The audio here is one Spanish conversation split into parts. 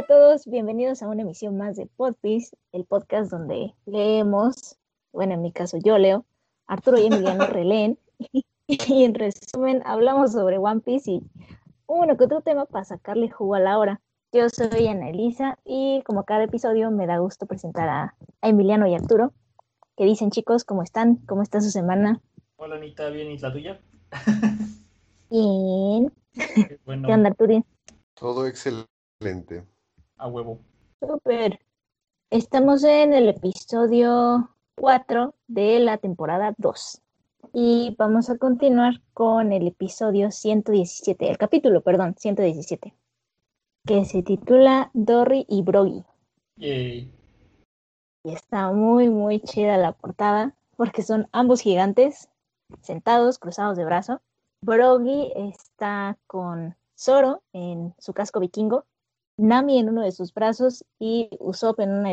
a todos, bienvenidos a una emisión más de Podpiece, el podcast donde leemos, bueno, en mi caso yo leo, Arturo y Emiliano releen, y, en resumen hablamos sobre One Piece y uno que otro tema para sacarle jugo a la hora. Yo soy Ana Elisa y como cada episodio me da gusto presentar a, Emiliano y Arturo. ¿Qué dicen chicos? ¿Cómo están? ¿Cómo está su semana? Hola Anita, ¿bien y la tuya? Bien. ¿Qué onda Arturo? Todo excelente. A huevo. Súper. Estamos en el episodio 4 de la temporada 2. Y vamos a continuar con el episodio 117, el capítulo, perdón, 117 que se titula Dory y Brogy. Y está muy, muy chida la portada porque son ambos gigantes sentados, cruzados de brazo. Brogy está con Zoro en su casco vikingo, Nami en uno de sus brazos y Usopp en una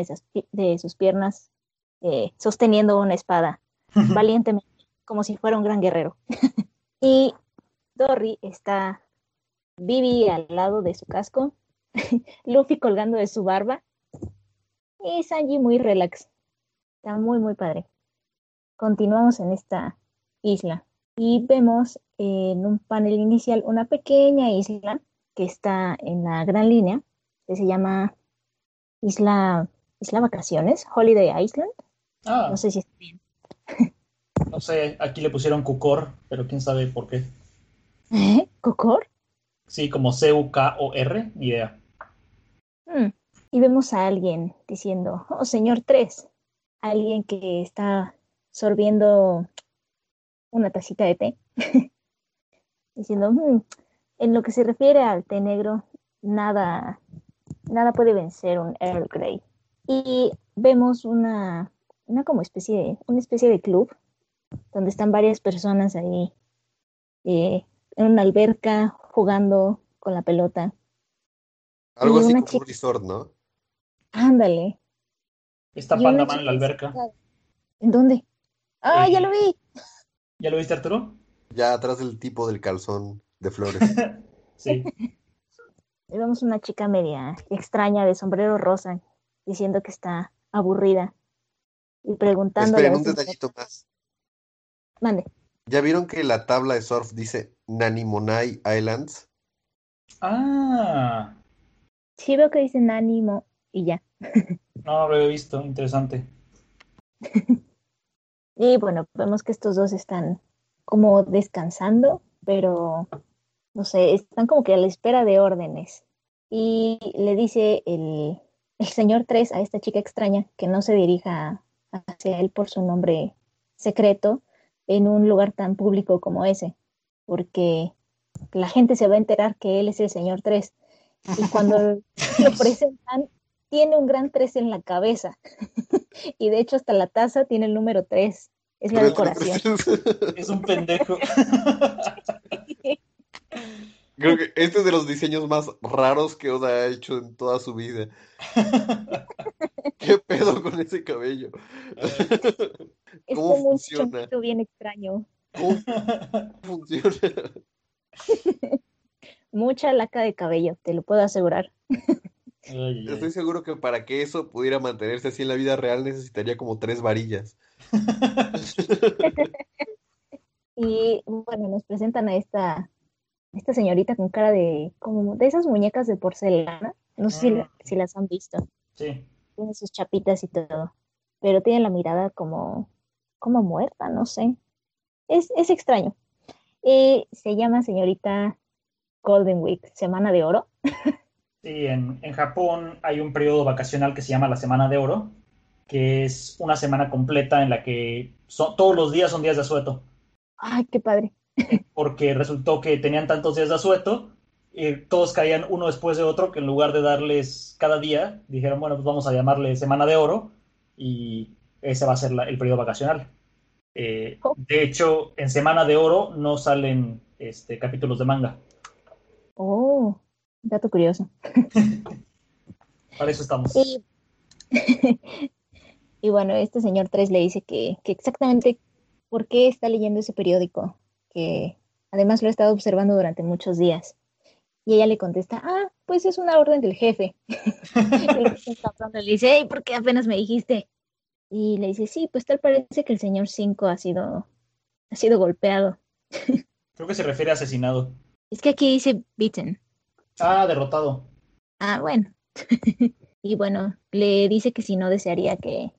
de, sus piernas eh, sosteniendo una espada valientemente, como si fuera un gran guerrero. y Dory está Vivi al lado de su casco, Luffy colgando de su barba y Sanji muy relax. Está muy, muy padre. Continuamos en esta isla y vemos en un panel inicial una pequeña isla que está en la gran línea, que se llama Isla, Isla Vacaciones, Holiday Island. Ah. No sé si está bien. No sé, aquí le pusieron Cucor, pero quién sabe por qué. ¿Eh? ¿Cocor? Sí, como C-U-K-O-R, ni idea. Hmm. Y vemos a alguien diciendo, oh, señor 3, alguien que está sorbiendo una tacita de té, diciendo, hmm, en lo que se refiere al té negro, nada, nada puede vencer un Earl Grey. Y vemos una, una como especie de, una especie de club donde están varias personas ahí eh, en una alberca jugando con la pelota. Algo así como un resort, ¿no? Ándale. Está Pandaman en la alberca. ¿En dónde? ¡Ah, ya lo vi! ¿Ya lo viste, Arturo? Ya atrás del tipo del calzón de flores. sí. Vemos una chica media extraña de sombrero rosa diciendo que está aburrida y preguntándole. Esperen, un detallito más. Mande. ¿Ya vieron que la tabla de surf dice Nanimonai Islands? Ah. Sí veo que dice Nanimo y ya. No lo he visto, interesante. y bueno, vemos que estos dos están como descansando, pero no sé, están como que a la espera de órdenes. Y le dice el, el señor 3 a esta chica extraña que no se dirija hacia él por su nombre secreto en un lugar tan público como ese, porque la gente se va a enterar que él es el señor 3. Y cuando lo presentan, tiene un gran 3 en la cabeza. y de hecho hasta la taza tiene el número 3. Es la decoración. Es un pendejo. Creo que este es de los diseños más raros que Oda ha hecho en toda su vida. ¿Qué pedo con ese cabello? Es como un chonquito bien extraño. ¿Cómo funciona? Mucha laca de cabello, te lo puedo asegurar. Estoy seguro que para que eso pudiera mantenerse así en la vida real necesitaría como tres varillas. y bueno, nos presentan a esta, esta señorita con cara de como de esas muñecas de porcelana. No sé si, ah. si, las han visto. Sí. Tiene sus chapitas y todo. Pero tiene la mirada como, como muerta, no sé. Es, es extraño. Y se llama señorita Golden Week, Semana de Oro. Sí, en, Japón hay un periodo vacacional que se llama la Semana de Oro, que es una semana completa en la que todos los días son días de asueto. Ay, qué padre. Porque resultó que tenían tantos días de asueto, y todos caían uno después de otro, que en lugar de darles cada día, dijeron, bueno, pues vamos a llamarle Semana de Oro, y ese va a ser el periodo vacacional. Eh, oh. De hecho, en Semana de Oro no salen este, capítulos de manga. Oh, dato curioso. Para eso estamos. Y, bueno, este señor 3 le dice que, que, exactamente por qué está leyendo ese periódico, además lo ha estado observando durante muchos días. Y ella le contesta, ah, pues es una orden del jefe. le dice, ¿por qué apenas me dijiste? Y le dice, sí, pues tal parece que el señor 5 ha sido, ha sido golpeado. Creo que se refiere a asesinado. Es que aquí dice beaten. Ah, derrotado. Ah, bueno. y bueno, le dice que si no desearía que,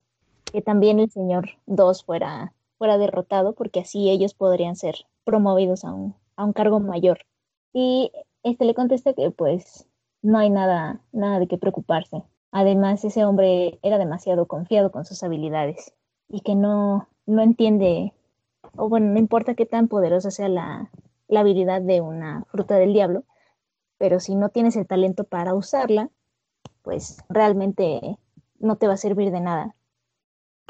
que también el señor 2 fuera, fuera derrotado, porque así ellos podrían ser promovidos a un, cargo mayor. Y este le contesta que pues no hay nada, nada de qué preocuparse. Además, ese hombre era demasiado confiado con sus habilidades y que no, no entiende, o bueno, no importa qué tan poderosa sea la habilidad de una fruta del diablo, pero si no tienes el talento para usarla, pues realmente no te va a servir de nada.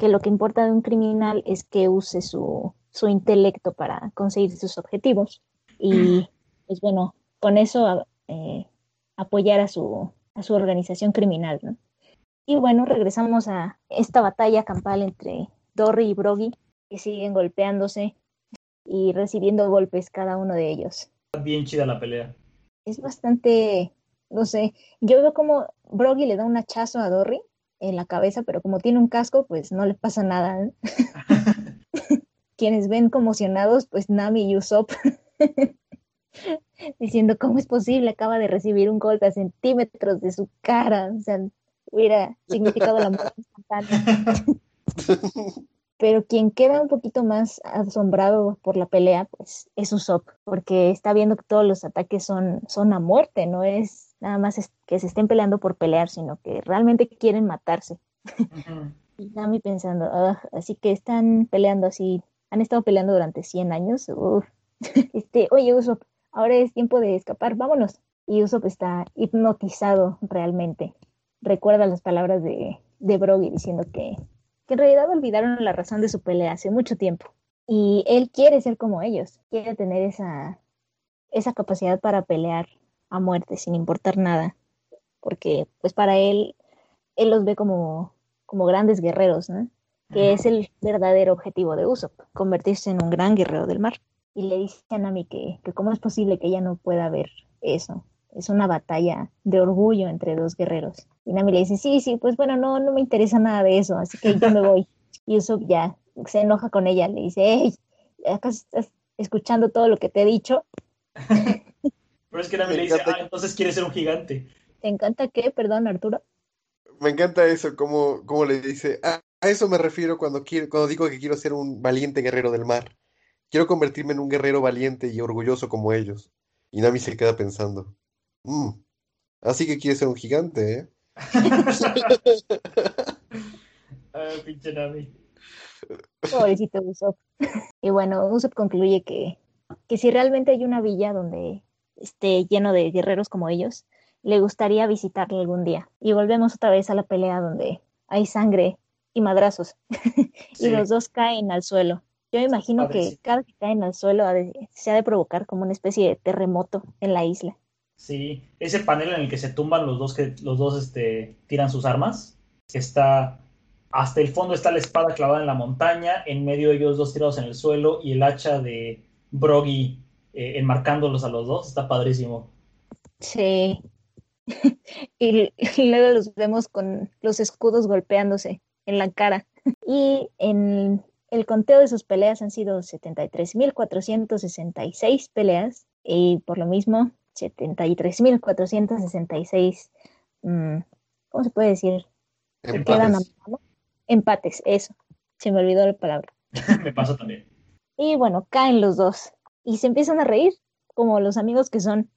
Que lo que importa de un criminal es que use su, su intelecto para conseguir sus objetivos. Y pues bueno, con eso eh, apoyar a su, a su organización criminal. ¿no? Y bueno, regresamos a esta batalla campal entre Dory y Broggy, que siguen golpeándose y recibiendo golpes cada uno de ellos. Bien chida la pelea. Es bastante, no sé, yo veo como Broggy le da un hachazo a Dory en la cabeza, pero como tiene un casco, pues no le pasa nada. ¿eh? Quienes ven conmocionados, pues Nami y Usopp diciendo, ¿cómo es posible? Acaba de recibir un golpe a centímetros de su cara. O sea, hubiera significado la muerte instantánea. Pero quien queda un poquito más asombrado por la pelea, pues es Usopp, porque está viendo que todos los ataques son, son a muerte, no es nada más que se estén peleando por pelear, sino que realmente quieren matarse. y Nami pensando, ah, así que están peleando así, han estado peleando durante 100 años. Este, oye Usopp, ahora es tiempo de escapar, vámonos. Y Usopp está hipnotizado realmente. Recuerda las palabras de, de Broggy diciendo que, que en realidad olvidaron la razón de su pelea hace mucho tiempo. Y él quiere ser como ellos, quiere tener esa, esa capacidad para pelear a muerte sin importar nada. Porque pues para él, él los ve como, como grandes guerreros, ¿no? que es el verdadero objetivo de Usopp, convertirse en un gran guerrero del mar y le dice a Nami que, que cómo es posible que ella no pueda ver eso. Es una batalla de orgullo entre dos guerreros. Y Nami le dice, sí, sí, pues bueno, no, no me interesa nada de eso, así que yo me voy. Y Usopp ya se enoja con ella, le dice, hey, ¿acaso estás escuchando todo lo que te he dicho? Pero es que Nami le dice, ah, entonces quieres ser un gigante. ¿Te encanta qué? Perdón, Arturo. Me encanta eso, como, como le dice, ah, a eso me refiero cuando, quiero, cuando digo que quiero ser un valiente guerrero del mar. Quiero convertirme en un guerrero valiente y orgulloso como ellos. Y Nami se queda pensando. Mm, así que quieres ser un gigante, ¿eh? ah, pinche Nami. Pobrecito Usopp. Y bueno, Usopp concluye que, que si realmente hay una villa donde esté lleno de guerreros como ellos, le gustaría visitarle algún día. Y volvemos otra vez a la pelea donde hay sangre y madrazos. y los dos caen al suelo. Yo imagino que cada que caen al suelo se ha de provocar como una especie de terremoto en la isla. Sí, ese panel en el que se tumban los dos que los dos este, tiran sus armas, está hasta el fondo está la espada clavada en la montaña, en medio de ellos dos tirados en el suelo y el hacha de Broggy eh, enmarcándolos a los dos, está padrísimo. Sí. y, y luego los vemos con los escudos golpeándose en la cara. Y en el conteo de sus peleas han sido 73.466 peleas y por lo mismo 73.466, mmm, ¿cómo se puede decir? Empates. Empates, eso. Se me olvidó la palabra. me pasa también. Y bueno, caen los dos y se empiezan a reír como los amigos que son.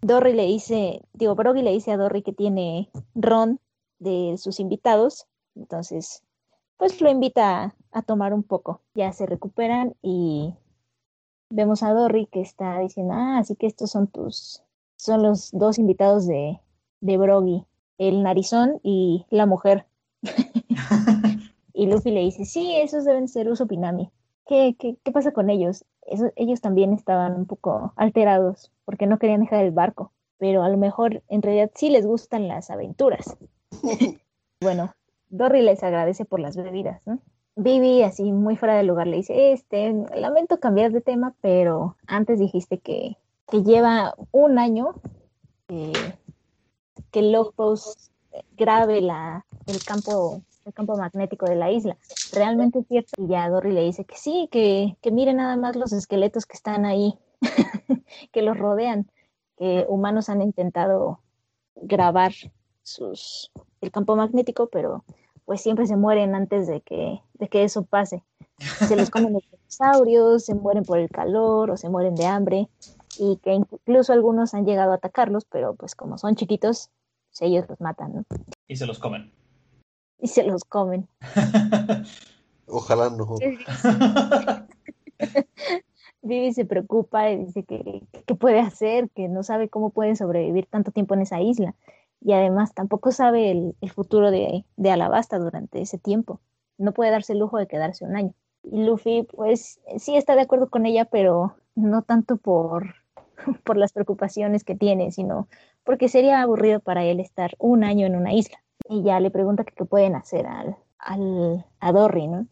Dory le dice, digo, Broggy le dice a Dory que tiene ron de sus invitados, entonces pues lo invita a, tomar un poco. Ya se recuperan y vemos a Dory que está diciendo, ah, así que estos son tus, son los dos invitados de, de Broggy, el narizón y la mujer. y Luffy le dice, sí, esos deben ser Uso Pinami. ¿Qué, qué, qué pasa con ellos? ellos también estaban un poco alterados porque no querían dejar el barco, pero a lo mejor en realidad sí les gustan las aventuras. bueno, Dory les agradece por las bebidas, ¿no? Vivi, así muy fuera de lugar, le dice, este, lamento cambiar de tema, pero antes dijiste que, que lleva un año eh, que el log post grabe la, el campo el campo magnético de la isla. Realmente es cierto. Y ya Dory le dice que sí, que, que mire nada más los esqueletos que están ahí, que los rodean, que humanos han intentado grabar sus, el campo magnético, pero pues siempre se mueren antes de que, de que eso pase. Se los comen los dinosaurios, se mueren por el calor o se mueren de hambre y que incluso algunos han llegado a atacarlos, pero pues como son chiquitos, ellos los matan, ¿no? Y se los comen. Y se los comen. Ojalá no. Vivi se preocupa y dice que qué puede hacer, que no sabe cómo puede sobrevivir tanto tiempo en esa isla. Y además tampoco sabe el, el futuro de, de, Alabasta durante ese tiempo. No puede darse el lujo de quedarse un año. Y Luffy, pues sí está de acuerdo con ella, pero no tanto por, por las preocupaciones que tiene, sino porque sería aburrido para él estar un año en una isla. Y ya le pregunta qué pueden hacer al, al, a Dorry, ¿no?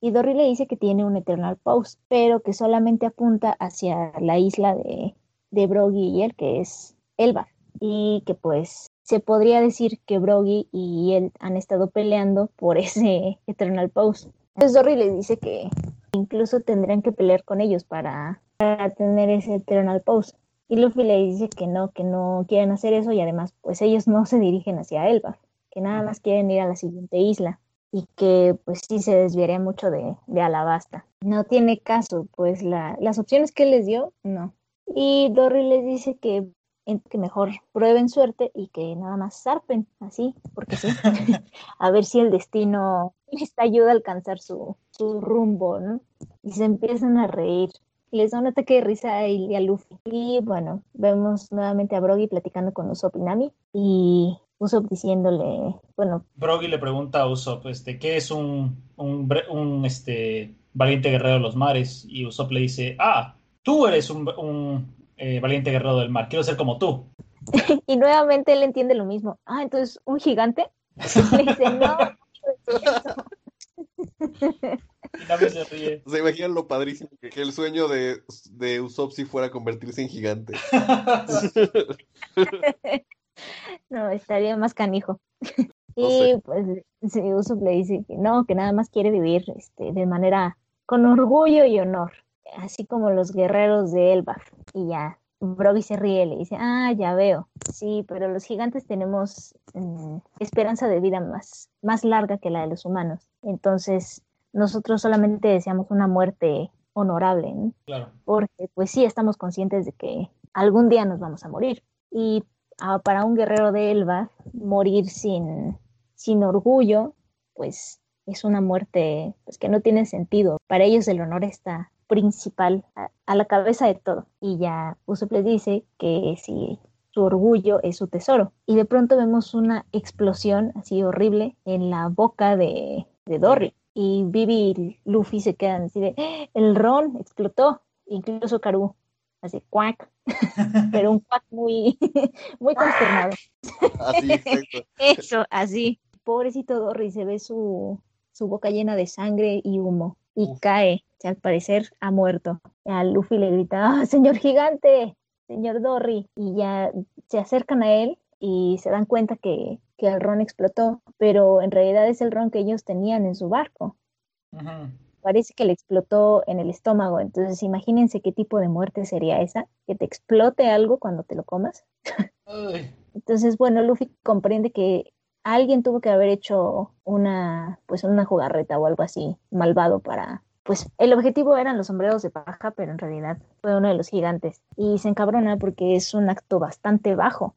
Y Dorry le dice que tiene un Eternal Pause, pero que solamente apunta hacia la isla de, de Broggy y él, que es Elba. Y que pues se podría decir que Broggy y él han estado peleando por ese Eternal Pause. Entonces Dorry le dice que incluso tendrían que pelear con ellos para, para tener ese Eternal Pause. Y Luffy le dice que no, que no quieren hacer eso y además pues ellos no se dirigen hacia Elba, que nada más quieren ir a la siguiente isla y que pues sí se desviaría mucho de, de Alabasta. No tiene caso, pues la, las opciones que les dio, no. Y Dory les dice que, que mejor prueben suerte y que nada más zarpen, así, porque sí, a ver si el destino les ayuda a alcanzar su, su rumbo, ¿no? Y se empiezan a reír les da un ataque de risa a, a Luffy. Y bueno, vemos nuevamente a Brogy platicando con Usopp y Nami y Usopp diciéndole, bueno. Brogy le pregunta a Usopp, este, ¿qué es un, un, un este, valiente guerrero de los mares? Y Usopp le dice, ah, tú eres un, un eh, valiente guerrero del mar, quiero ser como tú. y nuevamente él entiende lo mismo. Ah, entonces, ¿un gigante? le dice, no. Y se ríe. Se imaginan lo padrísimo que, que el sueño de, de Usopp si fuera convertirse en gigante. no, estaría más canijo. No y sé. pues sí, Usopp le dice que no, que nada más quiere vivir este, de manera con orgullo y honor, así como los guerreros de Elbaf. Y ya, Brogy se ríe, le dice, ah, ya veo, sí, pero los gigantes tenemos mm, esperanza de vida más, más larga que la de los humanos. Entonces, nosotros solamente deseamos una muerte honorable, ¿no? Claro. porque pues sí estamos conscientes de que algún día nos vamos a morir. Y para un guerrero de Elba, morir sin, sin orgullo, pues es una muerte pues, que no tiene sentido. Para ellos el honor está principal a, a la cabeza de todo. Y ya Usopp les dice que si su orgullo es su tesoro. Y de pronto vemos una explosión así horrible en la boca de, de Dory. Y Vivi y Luffy se quedan así de, "¡Ah! el ron explotó, incluso Karu, así cuac, pero un cuac muy, muy consternado. Así, exacto. Eso, así. Pobrecito Dory, se ve su, su boca llena de sangre y humo y Uf. cae, que al parecer ha muerto. A Luffy le grita, "¡Ah, señor gigante, señor Dory, y ya se acercan a él y se dan cuenta que, que el ron explotó, pero en realidad es el ron que ellos tenían en su barco. Parece que le explotó en el estómago, entonces imagínense qué tipo de muerte sería esa, que te explote algo cuando te lo comas. Entonces, bueno, Luffy comprende que alguien tuvo que haber hecho una, pues una jugarreta o algo así malvado para, pues el objetivo eran los sombreros de paja, pero en realidad fue uno de los gigantes. Y se encabrona porque es un acto bastante bajo.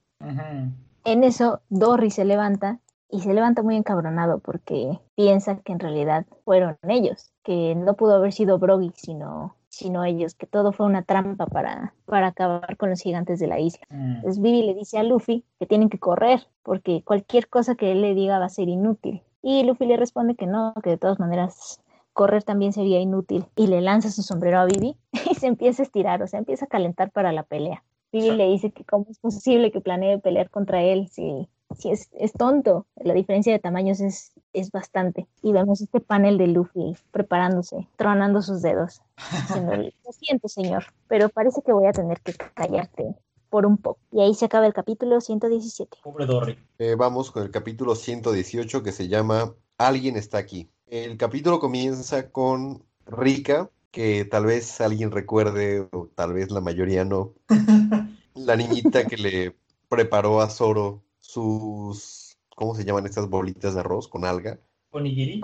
En eso, Dory se levanta y se levanta muy encabronado porque piensa que en realidad fueron ellos, que no pudo haber sido Brogy, sino, sino ellos, que todo fue una trampa para, para acabar con los gigantes de la isla. Mm. Entonces Vivi le dice a Luffy que tienen que correr porque cualquier cosa que él le diga va a ser inútil. Y Luffy le responde que no, que de todas maneras correr también sería inútil. Y le lanza su sombrero a Vivi y se empieza a estirar, o sea, empieza a calentar para la pelea. Vivi le dice que cómo es posible que planee pelear contra él si, si es, es tonto. La diferencia de tamaños es, es bastante. Y vemos este panel de Luffy preparándose, tronando sus dedos. Lo siento, señor, pero parece que voy a tener que callarte por un poco. Y ahí se acaba el capítulo 117. Pobre Dorry. Eh, vamos con el capítulo 118 que se llama Alguien está aquí. El capítulo comienza con Rika, que tal vez alguien recuerde o tal vez la mayoría no. la niñita que le preparó a Zoro sus, ¿cómo se llaman estas bolitas de arroz con alga? Onigiri.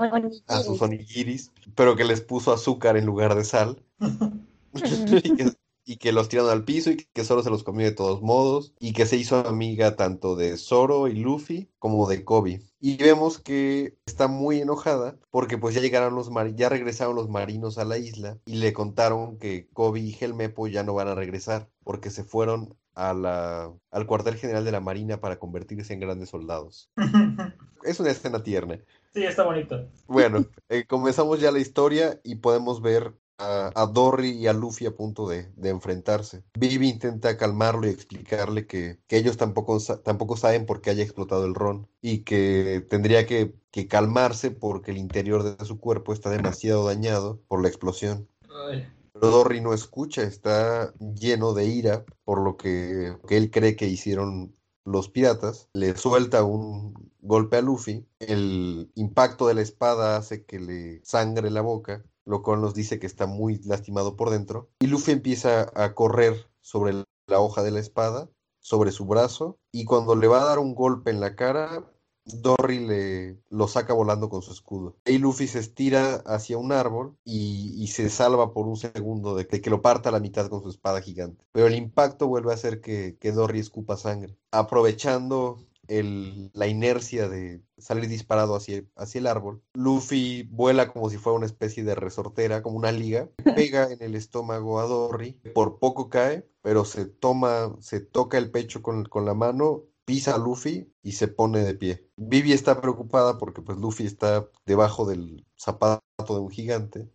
A sus onigiris, pero que les puso azúcar en lugar de sal. y, que, y que los tiraron al piso y que Zoro se los comió de todos modos. Y que se hizo amiga tanto de Zoro y Luffy como de Kobe. Y vemos que está muy enojada porque pues ya llegaron los ya regresaron los marinos a la isla y le contaron que Kobe y Helmepo ya no van a regresar porque se fueron a la, al cuartel general de la marina para convertirse en grandes soldados. Es una escena tierna. sí, está bonito. Bueno, eh, comenzamos ya la historia y podemos ver a, a Dory y a Luffy a punto de, de enfrentarse. Vivi intenta calmarlo y explicarle que, que ellos tampoco, tampoco saben por qué haya explotado el ron y que tendría que, que calmarse porque el interior de su cuerpo está demasiado dañado por la explosión. Ay. Pero no escucha, está lleno de ira por lo que, que él cree que hicieron los piratas. Le suelta un golpe a Luffy. El impacto de la espada hace que le sangre la boca, lo cual nos dice que está muy lastimado por dentro. Y Luffy empieza a correr sobre la hoja de la espada, sobre su brazo, y cuando le va a dar un golpe en la cara, Dory le lo saca volando con su escudo. Y Luffy se estira hacia un árbol y, y se salva por un segundo de que, de que lo parta a la mitad con su espada gigante. Pero el impacto vuelve a hacer que, que Dory escupa sangre. Aprovechando el- la inercia de salir disparado hacia, hacia el árbol, Luffy vuela como si fuera una especie de resortera, como una liga, pega en el estómago a Dory, por poco cae, pero se toma, se toca el pecho con, con la mano pisa a Luffy y se pone de pie. Vivi está preocupada porque pues Luffy está debajo del zapato de un gigante.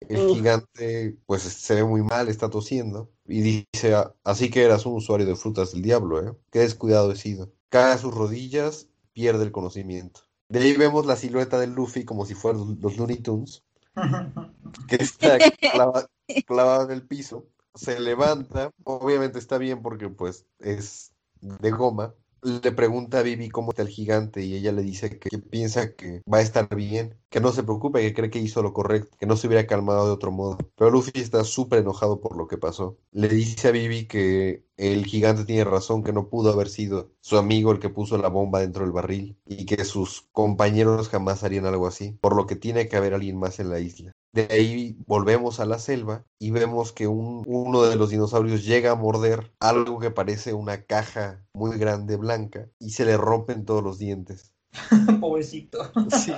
El gigante pues se ve muy mal, está tosiendo y dice, "Ah, así que eras un usuario de frutas del diablo, ¿eh? Qué descuidado he sido. Cae a sus rodillas, pierde el conocimiento. De ahí vemos la silueta de Luffy como si fueran los Looney Tunes, que está clava- clavado en el piso. Se levanta, obviamente está bien porque pues es de goma. Le pregunta a Vivi cómo está el gigante y ella le dice que piensa que va a estar bien, que no se preocupe, que cree que hizo lo correcto, que no se hubiera calmado de otro modo. Pero Luffy está súper enojado por lo que pasó. Le dice a Vivi que el gigante tiene razón, que no pudo haber sido su amigo el que puso la bomba dentro del barril y que sus compañeros jamás harían algo así, por lo que tiene que haber alguien más en la isla. De ahí volvemos a la selva y vemos que un- uno de los dinosaurios llega a morder algo que parece una caja muy grande blanca y se le rompen todos los dientes. Pobrecito. Sí.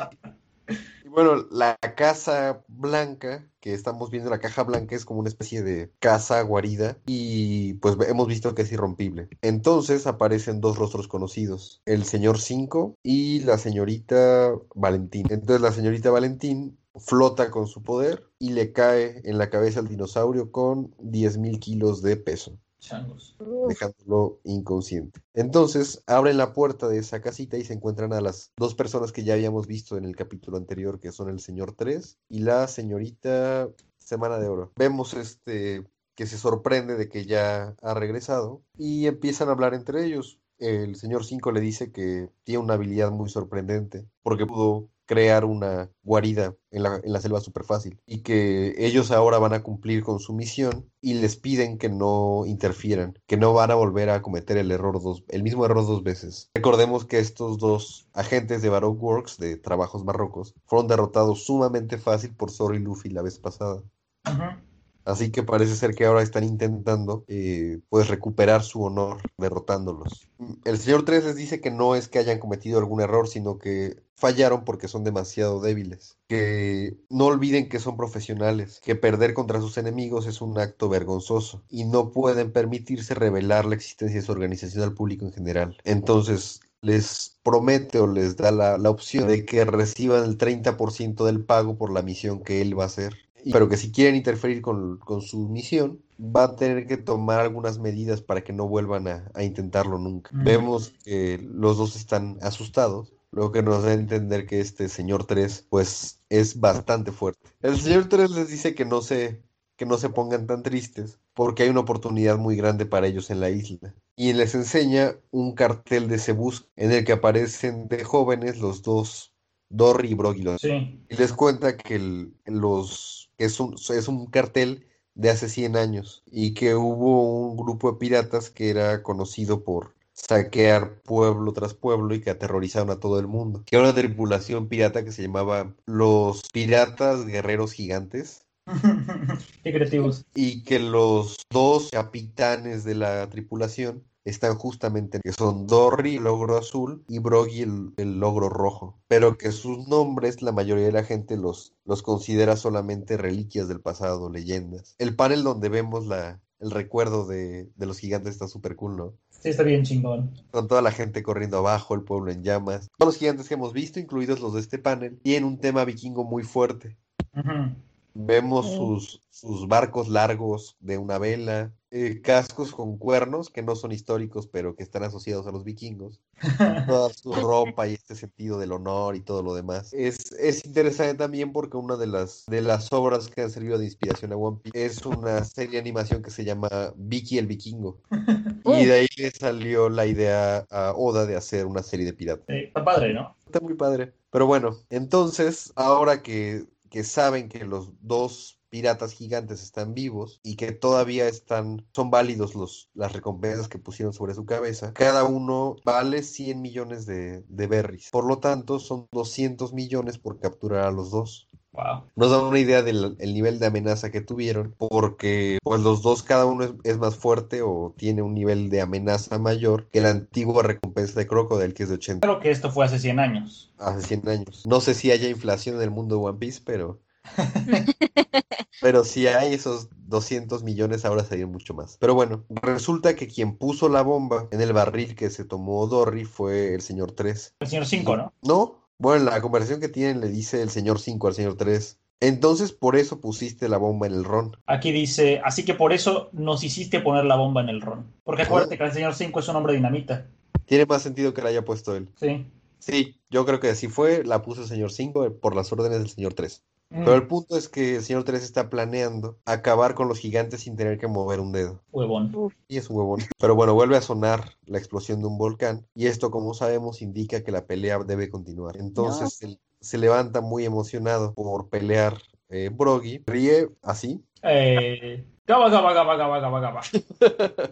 Y bueno, la casa blanca que estamos viendo, la caja blanca es como una especie de casa guarida y pues hemos visto que es irrompible. Entonces aparecen dos rostros conocidos, el señor 5 y la señorita Valentín. Entonces la señorita Valentín flota con su poder y le cae en la cabeza al dinosaurio con 10.000 kilos de peso Changos. Dejándolo inconsciente. Entonces abren la puerta de esa casita y se encuentran a las dos personas que ya habíamos visto en el capítulo anterior, que son el señor 3 y la señorita Semana de Oro. Vemos este que se sorprende de que ya ha regresado y empiezan a hablar entre ellos. El señor 5 le dice que tiene una habilidad muy sorprendente porque pudo crear una guarida en la, en la selva súper fácil y que ellos ahora van a cumplir con su misión y les piden que no interfieran, que no van a volver a cometer el error dos, el mismo error dos veces. Recordemos que estos dos agentes de Baroque Works, de trabajos barrocos, fueron derrotados sumamente fácil por Zoro y Luffy la vez pasada. Ujú. Así que parece ser que ahora están intentando eh, pues recuperar su honor derrotándolos. El señor 3 les dice que no es que hayan cometido algún error, sino que fallaron porque son demasiado débiles. Que no olviden que son profesionales, que perder contra sus enemigos es un acto vergonzoso y no pueden permitirse revelar la existencia de su organización al público en general. Entonces les promete o les da la, la opción de que reciban el 30% del pago por la misión que él va a hacer. Pero que si quieren interferir con, con su misión, van a tener que tomar algunas medidas para que no vuelvan a, a intentarlo nunca. Mm. Vemos que los dos están asustados, lo que nos da a entender que este señor 3 pues es bastante fuerte. El señor 3 les dice que no se, que no se pongan tan tristes, porque hay una oportunidad muy grande para ellos en la isla. Y les enseña un cartel de Cebus en el que aparecen de jóvenes los dos, Dorry y Broggy. Sí. Y les cuenta que el- los, es, un, es un cartel de hace 100 años y que hubo un grupo de piratas que era conocido por saquear pueblo tras pueblo y que aterrorizaron a todo el mundo. Que era una tripulación pirata que se llamaba los Piratas Guerreros Gigantes Qué creativos. y que los dos capitanes de la tripulación están justamente, que son Dorry, el logro azul, y Broggy, el, el logro rojo. Pero que sus nombres, la mayoría de la gente los, los considera solamente reliquias del pasado, leyendas. El panel donde vemos la, el recuerdo de, de los gigantes está súper cool, ¿no? Sí, está bien chingón. Con toda la gente corriendo abajo, el pueblo en llamas. Todos los gigantes que hemos visto, incluidos los de este panel, tienen un tema vikingo muy fuerte. Ujú. Vemos Sí. sus, sus barcos largos de una vela, eh, cascos con cuernos que no son históricos, pero que están asociados a los vikingos. Toda su ropa y este sentido del honor y todo lo demás. Es, es interesante también porque una de las, de las obras que han servido de inspiración a One Piece es una serie de animación que se llama Vicky el Vikingo. Y de ahí le salió la idea a Oda de hacer una serie de piratas. Está padre, ¿no? Está muy padre. Pero bueno, entonces, ahora que, que saben que los dos piratas gigantes están vivos y que todavía están, son válidos los, las recompensas que pusieron sobre su cabeza, cada uno vale 100 millones de, de berries. Por lo tanto, son 200 millones por capturar a los dos. Wow. Nos dan una idea del el nivel de amenaza que tuvieron, porque pues los dos cada uno es, es más fuerte o tiene un nivel de amenaza mayor que la antigua recompensa de Crocodile, que es de 80 Creo que esto fue hace 100 años. hace 100 años. No sé si haya inflación en el mundo de One Piece, pero pero si hay esos 200 millones ahora serían mucho más. Pero bueno, resulta que quien puso la bomba en el barril que se tomó Dorry fue el señor 3. El señor 5, ¿no? No, bueno, en la conversación que tienen le dice el señor 5 al señor 3. Entonces por eso pusiste la bomba en el ron. Aquí dice, así que por eso nos hiciste poner la bomba en el ron. Porque acuérdate que el señor 5 es un hombre dinamita. Tiene más sentido que la haya puesto él. Sí. Sí, yo creo que así fue, la puso el señor 5 por las órdenes del señor 3. Mm, Pero el punto es que el señor 3 está planeando acabar con los gigantes sin tener que mover un dedo. Huevón. Y es un huevón. Pero bueno, vuelve a sonar la explosión de un volcán. Y esto, como sabemos, indica que la pelea debe continuar. Entonces se, se levanta muy emocionado por pelear eh, Broggy. Ríe así. Eh, gaba, gaba, gaba, gaba, gaba, gaba.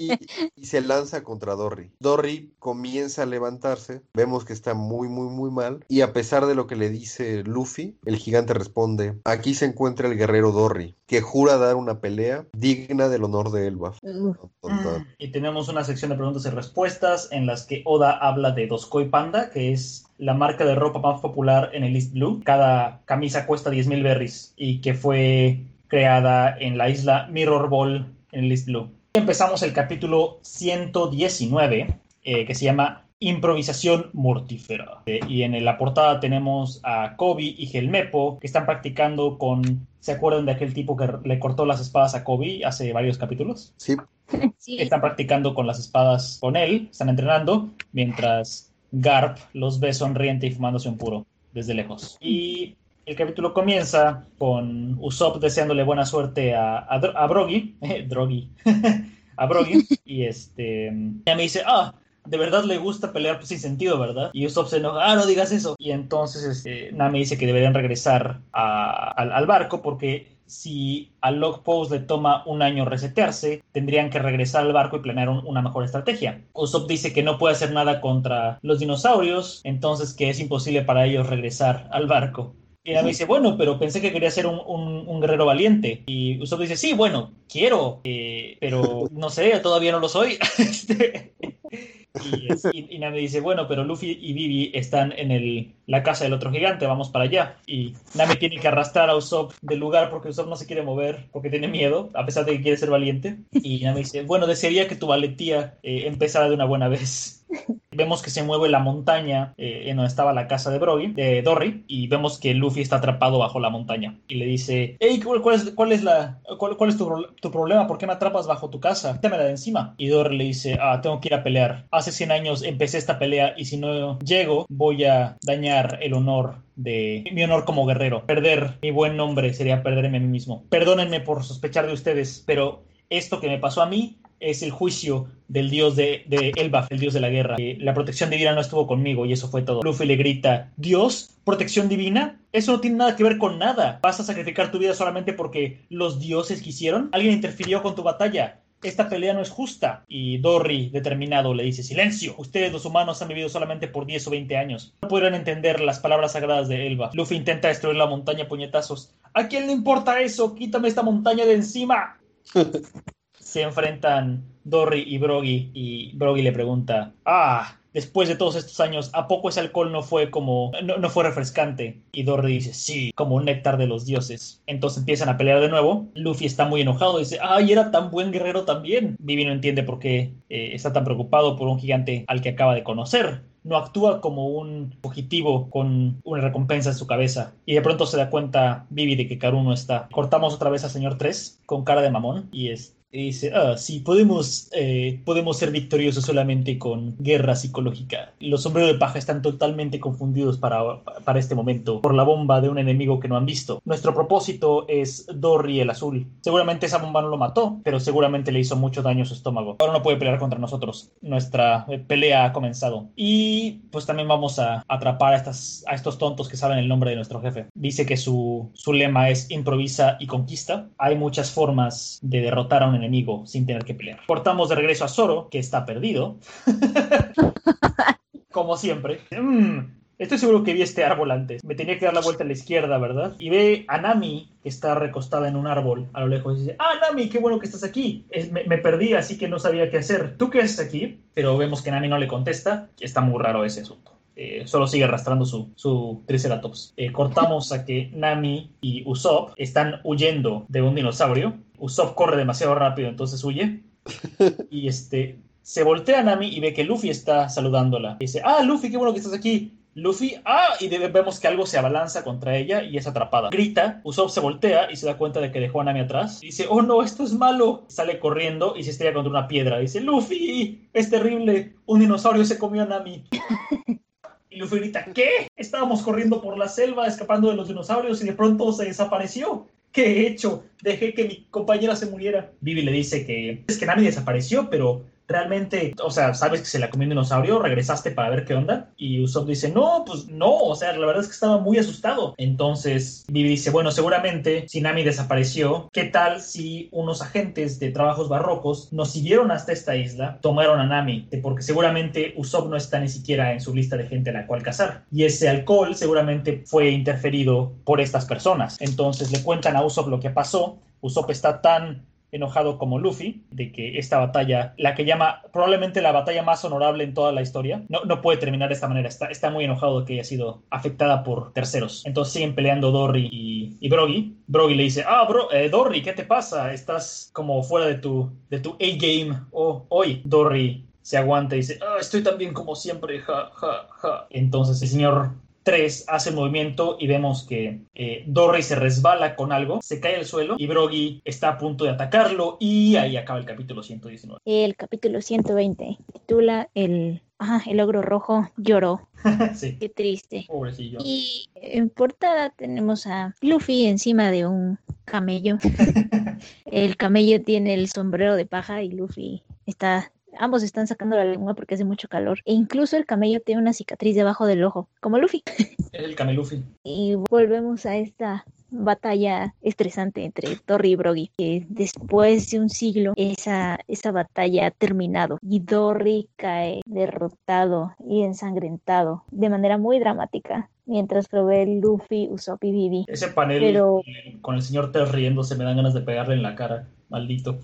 Y, y se lanza contra Dorry. Dorry comienza a levantarse. Vemos que está muy, muy, muy mal. Y a pesar de lo que le dice Luffy, el gigante responde: Aquí se encuentra el guerrero Dorry, que jura dar una pelea digna del honor de Elbaf. Ton. Y tenemos una sección de preguntas y respuestas en las que Oda habla de Doskoi Panda, que es la marca de ropa más popular en el East Blue. Cada camisa cuesta 10.000 berries y que fue creada en la isla Mirror Ball en el East Blue. Empezamos el capítulo 119, eh, que se llama Improvisación mortífera. Eh, y en la portada tenemos a Kobe y Gelmepo, que están practicando con... ¿Se acuerdan de aquel tipo que le cortó las espadas a Kobe hace varios capítulos? Sí, sí. Están practicando con las espadas con él, están entrenando, mientras Garp los ve sonriente y fumándose un puro desde lejos. Y el capítulo comienza con Usopp deseándole buena suerte a, a, a Broggy, eh, Droggy, a Broggy, y este, ella me dice, ah, de verdad le gusta pelear sin sentido, ¿verdad? Y Usopp se enoja, ah, no digas eso. Y entonces este, Nami dice que deberían regresar a- al, al barco porque si al log post le toma un año resetearse, tendrían que regresar al barco y planear un- una mejor estrategia. Usopp dice que no puede hacer nada contra los dinosaurios, entonces que es imposible para ellos regresar al barco. Y Nami dice, bueno, pero pensé que quería ser un, un- guerrero valiente. Y Usopp dice, sí, bueno, quiero, eh, pero no sé, todavía no lo soy. Este, y, es- y- y Nami dice, bueno, pero Luffy y Vivi están en el, la casa del otro gigante, vamos para allá. Y Nami tiene que arrastrar a Usopp del lugar porque Usopp no se quiere mover, porque tiene miedo, a pesar de que quiere ser valiente. Y Nami dice, bueno, desearía que tu valentía eh, empezara de una buena vez. Vemos que se mueve la montaña eh, en donde estaba la casa de Brogy, de Dory, y vemos que Luffy está atrapado bajo la montaña. Y le dice, hey, ¿cuál, es, cuál es, tu, problema? ¿Por qué me atrapas bajo tu casa? la de encima. Y Dory le dice, ah, tengo que ir a pelear. Hace 100 años empecé esta pelea y si no llego, voy a dañar el honor de mi honor como guerrero. Perder mi buen nombre sería perderme a mí mismo. Perdónenme por sospechar de ustedes, pero esto que me pasó a mí es el juicio del dios de, de Elbaf, el dios de la guerra. la protección divina no estuvo conmigo y eso fue todo. Luffy le grita, ¿Dios? ¿Protección divina? Eso no tiene nada que ver con nada. ¿Vas a sacrificar tu vida solamente porque los dioses quisieron? ¿Alguien interfirió con tu batalla? esta pelea no es justa. Y Dorry, determinado, le dice, silencio, ustedes los humanos han vivido solamente por 10 o 20 años. No podrán entender las palabras sagradas de Elba. Luffy intenta destruir la montaña puñetazos. ¿A quién le importa eso? Quítame esta montaña de encima. Se enfrentan Dory y Brogy y Brogy le pregunta, ah, después de todos estos años, ¿a poco ese alcohol no fue como, no, fue refrescante? Y Dory dice, sí, como un néctar de los dioses. Entonces empiezan a pelear de nuevo. Luffy está muy enojado, dice, ay, era tan buen guerrero también. Vivi no entiende por qué eh, está tan preocupado por un gigante al que acaba de conocer no actúa como un fugitivo con una recompensa en su cabeza. Y de pronto se da cuenta Vivi de que Karu no está. Cortamos otra vez al señor 3 con cara de mamón y es y dice, ah, podemos, eh, podemos ser victoriosos solamente con guerra psicológica. Los sombreros de paja están totalmente confundidos para, para este momento por la bomba de un enemigo que no han visto. Nuestro propósito es Dorry el Azul. Seguramente esa bomba no lo mató, pero seguramente le hizo mucho daño a su estómago. Ahora no puede pelear contra nosotros. Nuestra eh, pelea ha comenzado. Y pues también vamos a atrapar a, estas, a estos tontos que saben el nombre de nuestro jefe. Dice que su, su lema es improvisa y conquista. Hay muchas formas de derrotar a un enemigo enemigo sin tener que pelear. Cortamos de regreso a Zoro, que está perdido. Como siempre. Mm, estoy seguro que vi este árbol antes. Me tenía que dar la vuelta a la izquierda, ¿verdad? Y ve a Nami, que está recostada en un árbol a lo lejos. Y dice, ah, Nami, qué bueno que estás aquí. me, perdí, así que no sabía qué hacer. ¿Tú qué haces aquí? Pero vemos que Nami no le contesta. Está muy raro ese asunto. Eh, solo sigue arrastrando su, su Triceratops. Eh, cortamos a que Nami y Usopp están huyendo de un dinosaurio. Usopp corre demasiado rápido, entonces huye. Y este se voltea a Nami y ve que Luffy está saludándola. dice, ah, Luffy, qué bueno que estás aquí. Luffy, ah, y vemos que algo se abalanza contra ella y es atrapada. Grita, Usopp se voltea y se da cuenta de que dejó a Nami atrás. Dice, oh no, esto es malo. Sale corriendo y se estrella contra una piedra. Dice, Luffy, es terrible. Un dinosaurio se comió a Nami. Y Luffy grita, ¿qué? Estábamos corriendo por la selva, escapando de los dinosaurios y de pronto se desapareció. ¿Qué he hecho? Dejé que mi compañera se muriera. Vivi le dice que es que Nami desapareció, pero realmente, o sea, sabes que se la comió un dinosaurio, regresaste para ver qué onda. Y Usopp dice, no, pues no, o sea, la verdad es que estaba muy asustado. Entonces Vivi dice, bueno, seguramente si Nami desapareció, ¿qué tal si unos agentes de trabajos barrocos nos siguieron hasta esta isla, tomaron a Nami? Porque seguramente Usopp no está ni siquiera en su lista de gente a la cual cazar. Y ese alcohol seguramente fue interferido por estas personas. Entonces le cuentan a Usopp lo que pasó. Usopp está tan enojado como Luffy de que esta batalla, la que llama probablemente la batalla más honorable en toda la historia, no, no puede terminar de esta manera. Está, está muy enojado de que haya sido afectada por terceros. Entonces siguen peleando Dory y, y Brogy. Brogy le dice, ah, bro, eh, Dory, ¿qué te pasa? Estás como fuera de tu, de tu A-game. Oh, hoy Dory se aguanta y dice, ah, estoy tan bien como siempre, ja, ja, ja. Entonces el señor 3 hace movimiento y vemos que eh, Dory se resbala con algo, se cae al suelo y Brogy está a punto de atacarlo y ahí acaba el capítulo 119. El capítulo 120 titula el, el ogro rojo lloró. sí. Qué triste. Pobrecillo. Y en portada tenemos a Luffy encima de un camello. el camello tiene el sombrero de paja y Luffy está Ambos están sacando la lengua porque hace mucho calor. E incluso el camello tiene una cicatriz debajo del ojo, como Luffy. El cameluffy. Y volvemos a esta batalla estresante entre Dory y Brogy. Que después de un siglo, esa, esa batalla ha terminado y Dory cae derrotado y ensangrentado de manera muy dramática. Mientras lo ve Luffy, Usopp y Vivi. Ese panel con el señor Ted riéndose me dan ganas de pegarle en la cara. Maldito.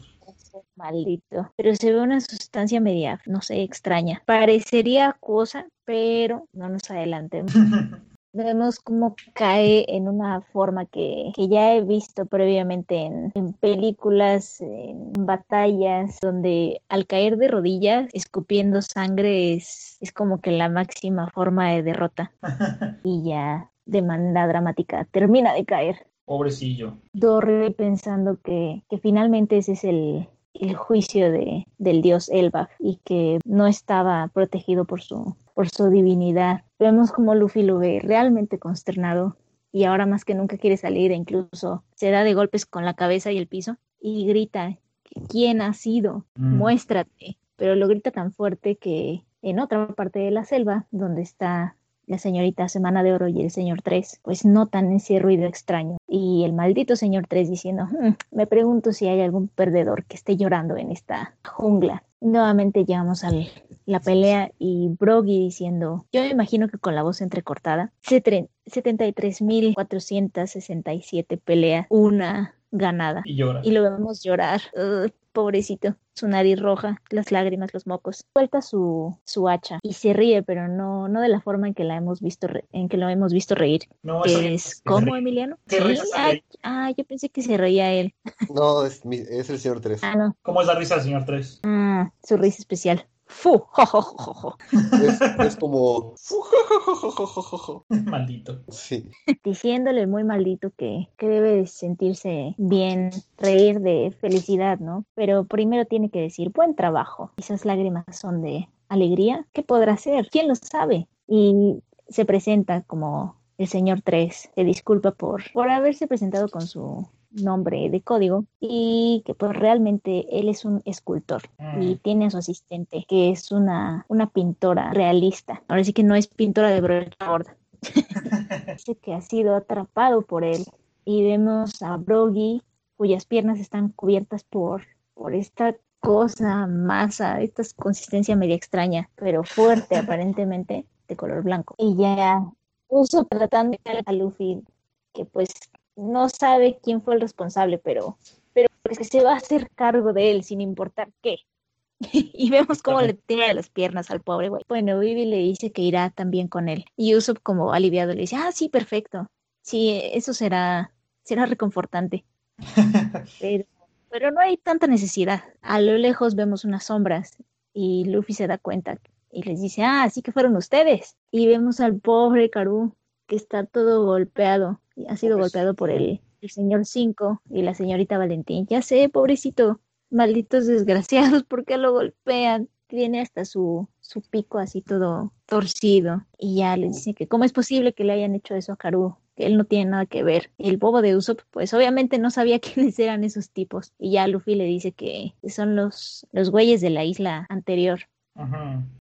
Maldito. Pero se ve una sustancia media, no sé, extraña. Parecería cosa, pero no nos adelantemos. Vemos cómo cae en una forma que, que ya he visto previamente en, en, películas, en batallas, donde al caer de rodillas, escupiendo sangre, es, es como que la máxima forma de derrota. y ya de manera dramática termina de caer. Pobrecillo. Dorre pensando que, que finalmente ese es el, el juicio de, del dios Elbaf y que no estaba protegido por su, por su divinidad. Vemos como Luffy lo ve realmente consternado y ahora más que nunca quiere salir e incluso se da de golpes con la cabeza y el piso y grita, ¿quién ha sido? Mm. Muéstrate. Pero lo grita tan fuerte que en otra parte de la selva, donde está la señorita Semana de Oro y el señor 3, pues notan ese ruido extraño. Y el maldito señor 3 diciendo, "Mm, me pregunto si hay algún perdedor que esté llorando en esta jungla. Nuevamente llegamos a la pelea y Broggy diciendo, yo me imagino que con la voz entrecortada, 73.467 peleas, una ganada. Y llora. Y lo vemos llorar. Pobrecito, su nariz roja, las lágrimas, los mocos. Suelta su, su hacha y se ríe, pero no, no de la forma en que la hemos visto re- en que lo hemos visto reír. No, Que es como. Emiliano. ¿Qué Sí, se ah, ríe? ah, yo pensé que se reía él. No, es, mi- es el señor 3. Ah, no. ¿Cómo es la risa del señor 3? Ah, su risa especial. Fu, jo, jo, jo, jo. Es, es como... Maldito. Sí. Diciéndole muy maldito que, que debe de sentirse bien, reír de felicidad, ¿no? Pero primero tiene que decir, buen trabajo. Esas lágrimas son de alegría. ¿Qué podrá hacer? ¿Quién lo sabe? Y se presenta como el señor 3. Se disculpa por, por haberse presentado con su nombre de código y que pues realmente él es un escultor y Mm. tiene a su asistente que es una, una pintora realista. Ahora sí que no es pintora de brocha gorda. Dice que ha sido atrapado por él y vemos a Broggy cuyas piernas están cubiertas por, por esta cosa, masa, esta consistencia media extraña, pero fuerte aparentemente, de color blanco. Y ya uso tratando de a Luffy que pues no sabe quién fue el responsable, pero, pero que se va a hacer cargo de él sin importar qué. y vemos cómo le tira las piernas al pobre güey. Bueno, Vivi le dice que irá también con él. Y Usopp como aliviado le dice, ah, sí, perfecto. Sí, eso será, será reconfortante. Pero, pero no hay tanta necesidad. A lo lejos vemos unas sombras y Luffy se da cuenta y les dice, ah, sí que fueron ustedes. Y vemos al pobre Karú que está todo golpeado. Ha sido Pobrecito. golpeado por el, el señor 5 y la señorita Valentín. Ya sé, pobrecito, malditos desgraciados, ¿por qué lo golpean? Tiene hasta su, su pico así todo torcido. Y ya le dice que cómo es posible que le hayan hecho eso a Karú, que él no tiene nada que ver. El bobo de Usopp, pues obviamente no sabía quiénes eran esos tipos. Y ya Luffy le dice que son los, los güeyes de la isla anterior.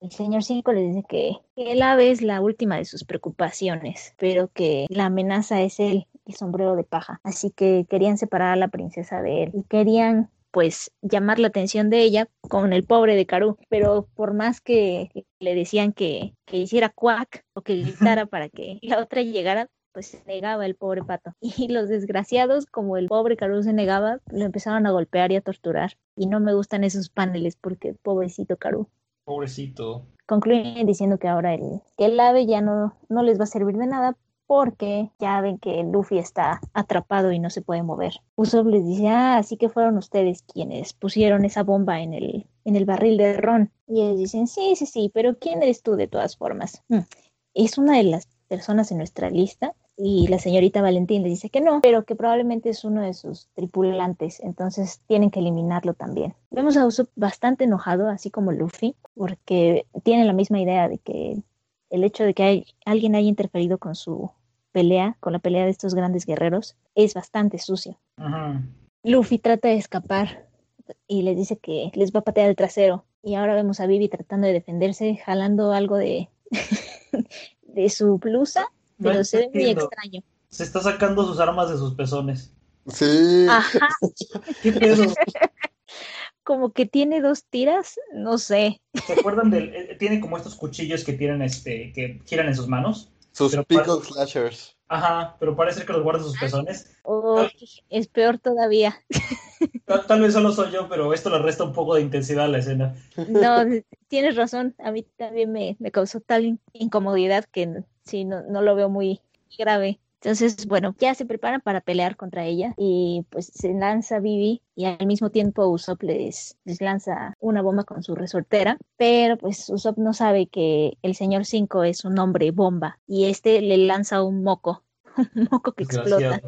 El señor 5 le dice que, que el ave es la última de sus preocupaciones, pero que la amenaza es él, el sombrero de paja. Así que querían separar a la princesa de él y querían pues llamar la atención de ella con el pobre de Karú, pero por más que le decían que, que hiciera cuac o que gritara para que la otra llegara, pues se negaba el pobre pato. Y los desgraciados, como el pobre Karú se negaba, lo empezaron a golpear y a torturar. Y no me gustan esos paneles porque pobrecito Karú Pobrecito. concluyen diciendo que ahora el, que el ave ya no, no les va a servir de nada porque ya ven que Luffy está atrapado y no se puede mover. Usopp les dice, ah, así que fueron ustedes quienes pusieron esa bomba en el, en el barril de Ron. Y ellos dicen, sí, sí, sí, pero ¿quién eres tú de todas formas? "Mm, Es una de las personas en nuestra lista. Y la señorita Valentín le dice que no, pero que probablemente es uno de sus tripulantes, entonces tienen que eliminarlo también. Vemos a Usopp bastante enojado, así como Luffy, porque tiene la misma idea de que el hecho de que hay- alguien haya interferido con su pelea, con la pelea de estos grandes guerreros, es bastante sucio. Luffy trata de escapar y les dice que les va a patear el trasero. Y ahora vemos a Vivi tratando de defenderse, jalando algo de, de su blusa, No pero se ve muy extraño. Se está sacando sus armas de sus pezones. Sí. Ajá, ¿Qué pedo? como que tiene dos tiras, no sé. ¿Se acuerdan del. eh, tiene como estos cuchillos que tienen este. que giran en sus manos? Sus pickle slashers. Ajá, pero parece que los guarda en sus pezones. Oh, es peor todavía. Tal, tal vez solo soy yo, pero esto le resta un poco de intensidad a la escena. No, tienes razón. A mí también me, me causó tal in- incomodidad que sí, no, no lo veo muy grave. Entonces, bueno, ya se preparan para pelear contra ella y pues se lanza Vivi y al mismo tiempo Usopp les, lanza una bomba con su resortera, pero pues Usopp no sabe que el señor 5 es un hombre bomba y este le lanza un moco moco que explota.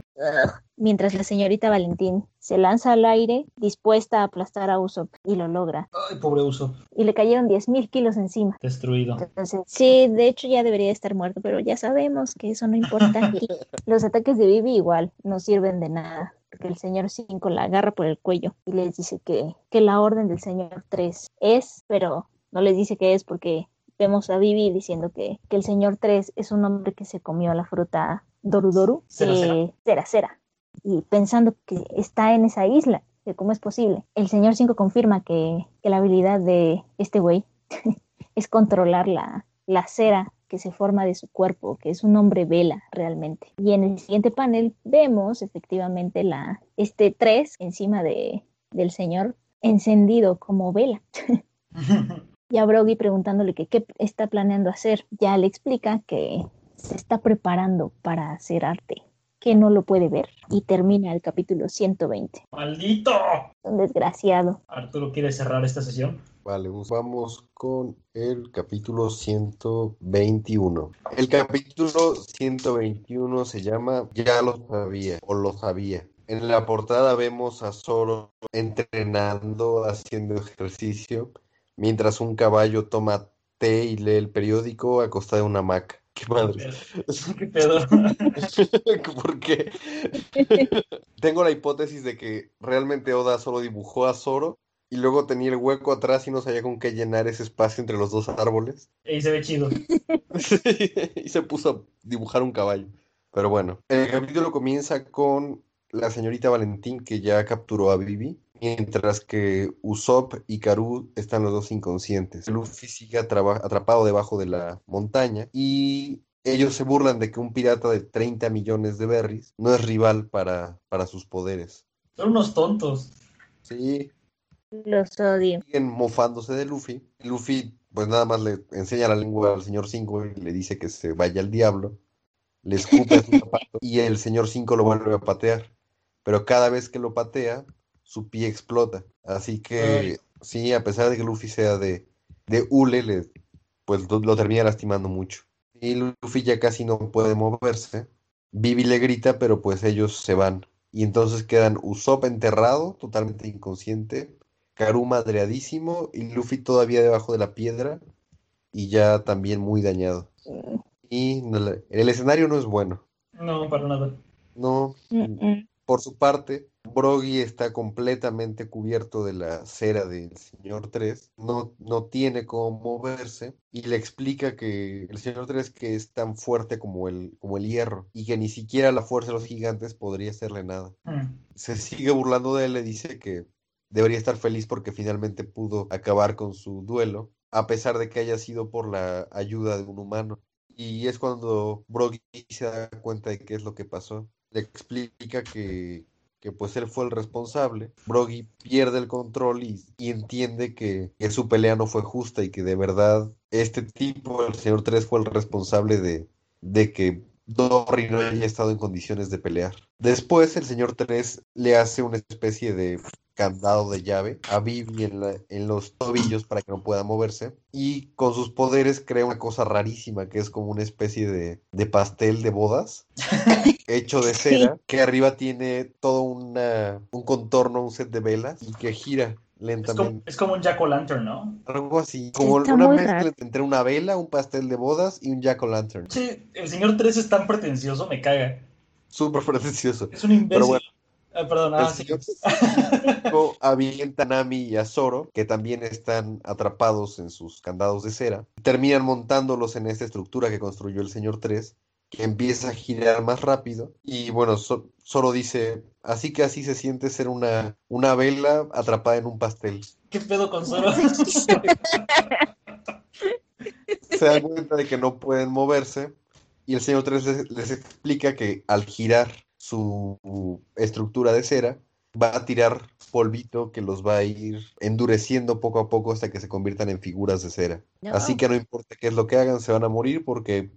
Mientras la señorita Valentín se lanza al aire, dispuesta a aplastar a Usopp, y lo logra. Ay, pobre Usopp. Y le cayeron 10.000 kilos encima. Destruido. Entonces, sí, de hecho ya debería estar muerto, pero ya sabemos que eso no importa. Y los ataques de Vivi igual no sirven de nada porque el señor 5 la agarra por el cuello y les dice que, que la orden del señor 3 es, pero no les dice que es porque vemos a Vivi diciendo que, que el señor 3 es un hombre que se comió la fruta Dorudoru, Cera, cera. eh, cera, cera, y pensando que está en esa isla, que cómo es posible. El señor 5 confirma que, que la habilidad de este güey es controlar la, la cera que se forma de su cuerpo, que es un hombre vela realmente. Y en el siguiente panel vemos efectivamente la, este 3 encima de, del señor encendido como vela. y a Brogy preguntándole que qué está planeando hacer. Ya le explica que se está preparando para hacer arte, que no lo puede ver. Y termina el capítulo 120. ¡Maldito! Un desgraciado. Arturo quiere cerrar esta sesión. Vale, pues vamos con el capítulo 121. El capítulo 121 se llama Ya lo sabía o lo sabía. En la portada vemos a Zoro entrenando, haciendo ejercicio, mientras un caballo toma té y lee el periódico acostado en una hamaca. ¡Qué madre! ¿Qué pedo? ¿Por qué? Tengo la hipótesis de que realmente Oda solo dibujó a Zoro y luego tenía el hueco atrás y no sabía con qué llenar ese espacio entre los dos árboles. Y se ve chido. y se puso a dibujar un caballo. Pero bueno, el capítulo comienza con la señorita Valentín que ya capturó a Vivi, mientras que Usopp y Karu están los dos inconscientes. Luffy sigue atrapado debajo de la montaña y ellos se burlan de que un pirata de 30 millones de berries no es rival para, para sus poderes. Son unos tontos. Sí, Los odio. siguen mofándose de Luffy. Luffy, pues nada más le enseña la lengua al señor 5 y le dice que se vaya al diablo. Le escupe a su zapato y el señor 5 lo vuelve a patear. Pero cada vez que lo patea, su pie explota. Así que, Ay. sí, a pesar de que Luffy sea de, de hule, le, pues lo, lo termina lastimando mucho. Y Luffy ya casi no puede moverse. Vivi le grita, pero pues ellos se van. Y entonces quedan Usopp enterrado, totalmente inconsciente, Karu madreadísimo y Luffy todavía debajo de la piedra y ya también muy dañado. Y el escenario no es bueno. No, para nada. No, Mm, mm. Por su parte, Brogy está completamente cubierto de la cera del señor 3, no, no tiene cómo moverse y le explica que el señor 3 que es tan fuerte como el, como el hierro y que ni siquiera la fuerza de los gigantes podría hacerle nada. Mm. Se sigue burlando de él, le dice que debería estar feliz porque finalmente pudo acabar con su duelo, a pesar de que haya sido por la ayuda de un humano. Y es cuando Brogy se da cuenta de qué es lo que pasó. Le explica que, que pues él fue el responsable. Brogy pierde el control y, y entiende que, que su pelea no fue justa y que de verdad este tipo, el señor 3, fue el responsable de, de que Dory no haya estado en condiciones de pelear. Después el señor 3 le hace una especie de candado de llave a Vivi en, la- en los tobillos para que no pueda moverse y con sus poderes crea una cosa rarísima que es como una especie de, de pastel de bodas hecho de cera que arriba tiene todo una, un contorno, un set de velas y que gira Es, como, lentamente. es como un Jack O'Lantern, ¿no? Algo así, como Está una mezcla raro. entre una vela, un pastel de bodas y un jack o lantern. Sí, el señor 3 es tan pretencioso, me caga. Súper pretencioso. Es un imbécil. Pero bueno. Ah, perdón, ah, sí. señor Cinco avienta a Nami y a Zoro, que también están atrapados en sus candados de cera. Terminan montándolos en esta estructura que construyó el señor 3, que empieza a girar más rápido. Y bueno, Zo- Zoro dice, así que así se siente ser una, una vela atrapada en un pastel. ¿Qué pedo con Zoro? Se dan cuenta de que no pueden moverse y el señor 3 les, les explica que al girar su estructura de cera va a tirar polvito que los va a ir endureciendo poco a poco hasta que se conviertan en figuras de cera. No. Así que no importa qué es lo que hagan, se van a morir porque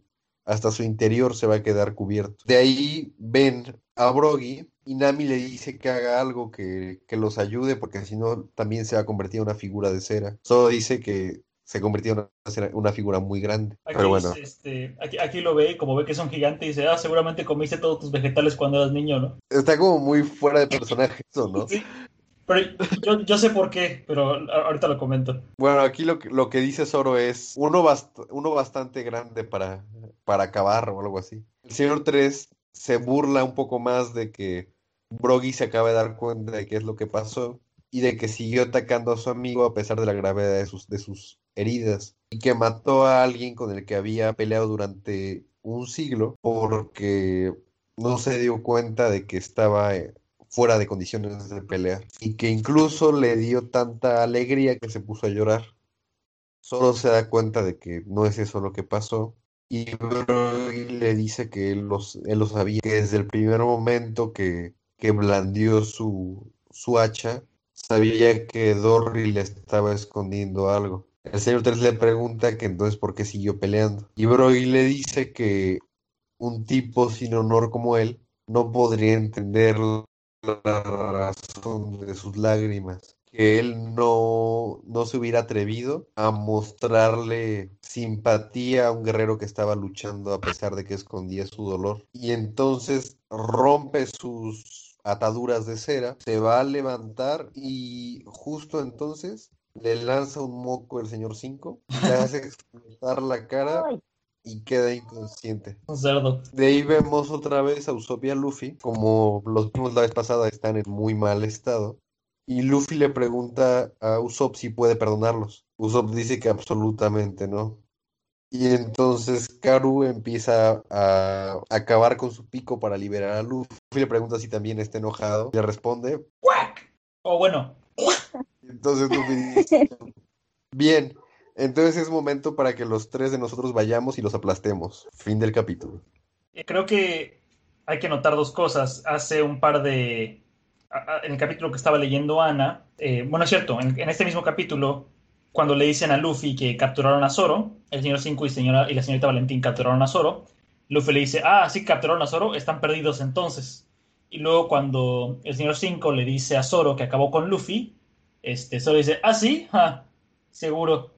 hasta su interior se va a quedar cubierto. De ahí ven a Brogy y Nami le dice que haga algo que, que los ayude porque si no también se va a convertir en una figura de cera. Solo dice que se convirtió en una, cera- una figura muy grande. Aquí, Pero bueno, este, aquí, aquí lo ve, como ve que es un gigante, y dice, ah, seguramente comiste todos tus vegetales cuando eras niño, ¿no? está como muy fuera de personaje eso, ¿no? Sí. Pero yo, yo sé por qué, pero ahorita lo comento. Bueno, aquí lo que, lo que dice Zoro es uno, uno bastante grande para, para acabar o algo así. El señor 3 se burla un poco más de que Brogy se acaba de dar cuenta de qué es lo que pasó y de que siguió atacando a su amigo a pesar de la gravedad de sus, de sus heridas y que mató a alguien con el que había peleado durante un siglo porque no se dio cuenta de que estaba eh, fuera de condiciones de pelear y que incluso le dio tanta alegría que se puso a llorar. Solo se da cuenta de que no es eso lo que pasó y Brogy le dice que él, los, él lo sabía, que desde el primer momento que, que blandió su, su hacha, sabía que Dorry le estaba escondiendo algo. El señor 3 le pregunta que entonces por qué siguió peleando. Y Brogy le dice que un tipo sin honor como él no podría entender la razón de sus lágrimas, que él no, no se hubiera atrevido a mostrarle simpatía a un guerrero que estaba luchando a pesar de que escondía su dolor. Y entonces rompe sus ataduras de cera, se va a levantar y justo entonces le lanza un moco el señor 5, le hace explotar la cara y queda inconsciente. Un cerdo. De ahí vemos otra vez a Usopp y a Luffy, como los vimos la vez pasada, están en muy mal estado. Y Luffy le pregunta a Usopp si puede perdonarlos. Usopp dice que absolutamente no. Y entonces Karu empieza a acabar con su pico para liberar a Luffy. Luffy le pregunta si también está enojado. Le responde. O bueno, Entonces Luffy dice, bien, entonces es momento para que los tres de nosotros vayamos y los aplastemos. Fin del capítulo. eh, creo que hay que notar dos cosas. Hace un par de... En el capítulo que estaba leyendo Ana, eh, bueno, es cierto, en, en este mismo capítulo, cuando le dicen a Luffy que capturaron a Zoro, el señor 5 y, la señorita Valentín capturaron a Zoro, Luffy le dice, ah, sí, capturaron a Zoro, están perdidos entonces. Y luego cuando el señor 5 le dice a Zoro que acabó con Luffy, este, Zoro dice, ah, sí, seguro.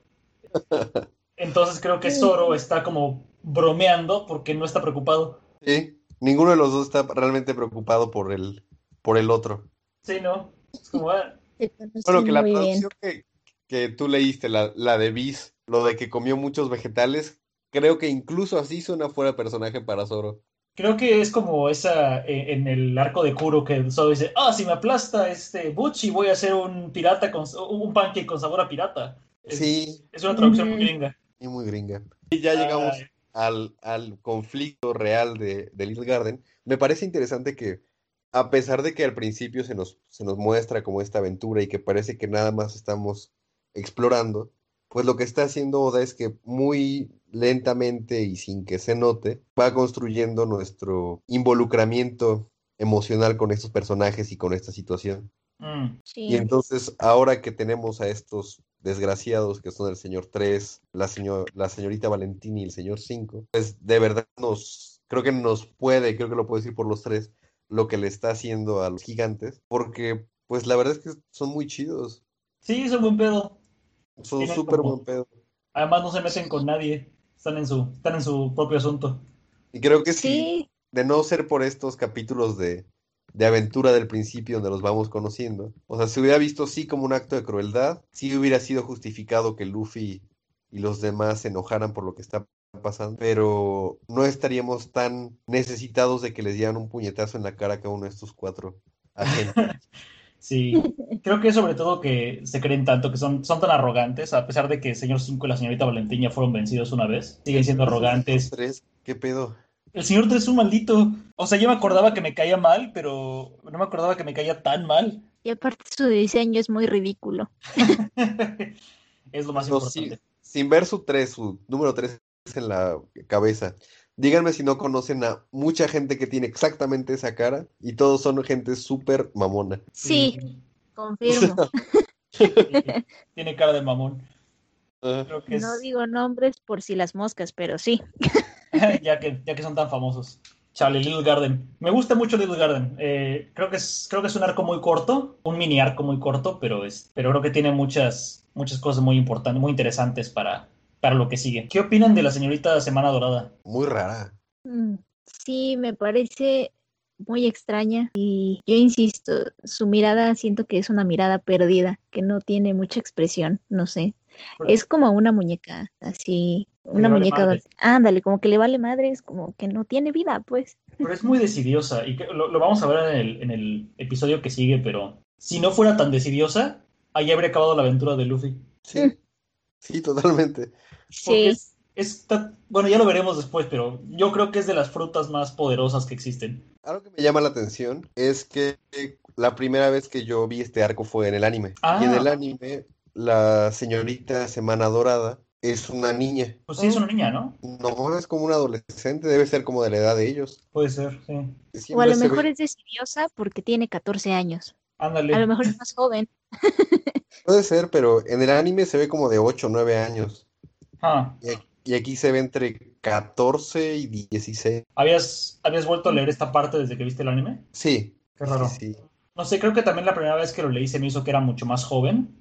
Entonces creo que Zoro está como bromeando porque no está preocupado. Sí, ninguno de los dos está realmente preocupado por el, por el otro. Sí, ¿no? Es como, ah, Bueno, que la traducción que, que tú leíste, la, la de Bis, lo de que comió muchos vegetales, creo que incluso así suena fuera de personaje para Zoro. creo que es como esa eh, en el arco de Kuro que Zoro dice, ah, si me aplasta este Butchi voy a hacer un pirata con un pancake con sabor a pirata. Es, Sí, es una traducción muy gringa. y muy gringa. Y ya llegamos al, al conflicto real de, de Little Garden. Me parece interesante que, a pesar de que al principio se nos, se nos muestra como esta aventura y que parece que nada más estamos explorando, pues lo que está haciendo Oda es que muy lentamente y sin que se note, va construyendo nuestro involucramiento emocional con estos personajes y con esta situación. mm, Sí. Y entonces, ahora que tenemos a estos desgraciados que son el señor 3, la, señor, la señorita Valentín y el señor 5, pues de verdad nos, creo que nos puede, creo que lo puedo decir por los tres, lo que le está haciendo a los gigantes, porque pues la verdad es que son muy chidos, Sí, es un buen pedo. son súper como- buen pedo. Además no se meten con nadie. Están en su, están en su propio asunto. Y creo que sí, Sí, de no ser por estos capítulos de, de aventura del principio donde los vamos conociendo, o sea, se hubiera visto sí como un acto de crueldad, sí hubiera sido justificado que Luffy y los demás se enojaran por lo que está pasando, pero no estaríamos tan necesitados de que les dieran un puñetazo en la cara a cada uno de estos cuatro agentes. Sí, creo que sobre todo que se creen tanto, que son, son tan arrogantes, a pesar de que el señor 5 y la señorita Valentín ya fueron vencidos una vez, siguen siendo arrogantes. Tres, ¿qué pedo? El señor 3 es un maldito. O sea, yo me acordaba que me caía mal, pero no me acordaba que me caía tan mal. y aparte su diseño es muy ridículo. Es lo más No, importante. sin ver su tres, su número tres en la cabeza. Díganme si no conocen a mucha gente que tiene exactamente esa cara y todos son gente súper mamona. Sí, confirmo. Tiene cara de mamón. Creo que es... No digo nombres por si las moscas, pero sí. ya, que, ya que son tan famosos. Chale, Little Garden. Me gusta mucho Little Garden. Eh, creo, que es, creo que es un arco muy corto, un mini arco muy corto, pero, es, pero creo que tiene muchas, muchas cosas muy importantes, muy interesantes para, para lo que sigue. ¿Qué opinan de la señorita Semana Dorada? Muy rara. Mm, Sí, me parece muy extraña y yo insisto, su mirada siento que es una mirada perdida, que no tiene mucha expresión, no sé. Es como una muñeca, así, una vale muñeca, madres. dol- ándale, como que le vale madres, como que no tiene vida, pues. Pero es muy decidiosa y lo, lo vamos a ver en el, en el episodio que sigue, pero si no fuera tan decidiosa, ahí habría acabado la aventura de Luffy. Sí, sí, totalmente. Porque Sí, es, es ta- bueno, ya lo veremos después, pero yo creo que es de las frutas más poderosas que existen. Algo que me llama la atención es que la primera vez que yo vi este arco fue en el anime. Ah. Y en el anime, la señorita Semana Dorada es una niña. Pues sí, es una niña, ¿no? No es como una adolescente, debe ser como de la edad de ellos. Puede ser, sí. o a lo mejor ve- es decidiosa porque tiene 14 años. Ándale. A lo mejor es más joven. Puede ser, pero en el anime se ve como de 8 o 9 años. Ah, Y aquí, y aquí se ve entre 14 y 16. ¿habías, ¿habías vuelto a leer esta parte desde que viste el anime? Sí, Qué raro. sí, sí. No sé, creo que también la primera vez que lo leí se me hizo que era mucho más joven,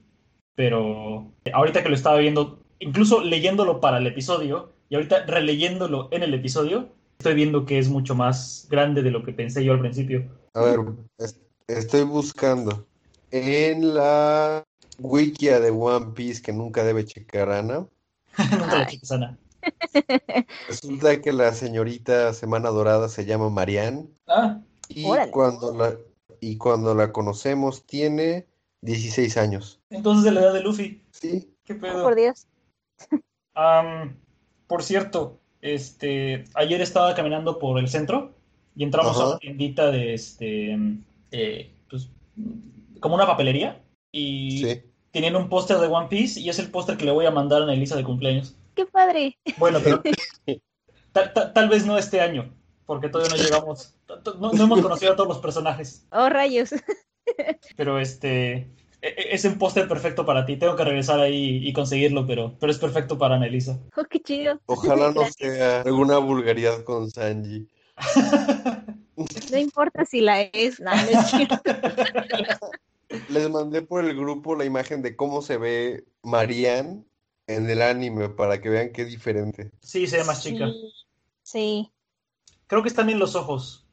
pero ahorita que lo estaba viendo, incluso leyéndolo para el episodio y ahorita releyéndolo en el episodio, estoy viendo que es mucho más grande de lo que pensé yo al principio. A ver, es- estoy buscando en la wikia de One Piece que nunca debe checar Ana. Nunca la cheques, Ana. Resulta que la señorita Semana Dorada se llama Marianne Ah, y Órale. cuando la, y cuando la conocemos tiene 16 años. entonces de la edad de Luffy. Sí, ¿Qué Oh, pedo? por Dios. Am, por cierto, este, ayer estaba caminando por el centro y entramos a una tiendita de este, eh, pues, como una papelería y sí. tenían un póster de One Piece y es el póster que le voy a mandar a Elisa de cumpleaños. Qué padre. Bueno, pero ta- ta- tal vez no este año, porque todavía no llegamos, no, no hemos conocido a todos los personajes, Oh, rayos. Pero este e- e- es un póster perfecto para ti. Tengo que regresar ahí y conseguirlo, pero, pero es perfecto para Annalisa. Oh, qué chido. Ojalá no Gracias. sea alguna vulgaridad con Sanji. No importa si la es, no, no es cierto. Les mandé por el grupo la imagen de cómo se ve Marianne en el anime para que vean qué diferente. Sí, se ve más chica. Sí, sí. Creo que es también los ojos.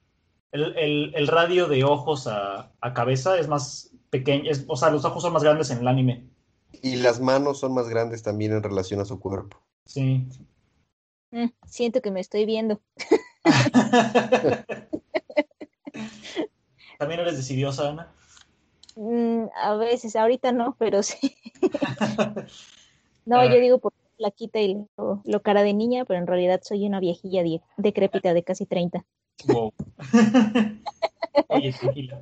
El, el- el radio de ojos a, a cabeza es más pequeño, es- o sea, los ojos son más grandes en el anime. Y las manos son más grandes también en relación a su cuerpo. Sí. Mm, siento que me estoy viendo. ¿También eres decidiosa, Ana? Mm, a veces, ahorita no, pero sí. No, yo digo por la quita y lo, lo cara de niña, pero en realidad soy una viejilla die- decrépita de casi 30. Wow. Oye, tranquila.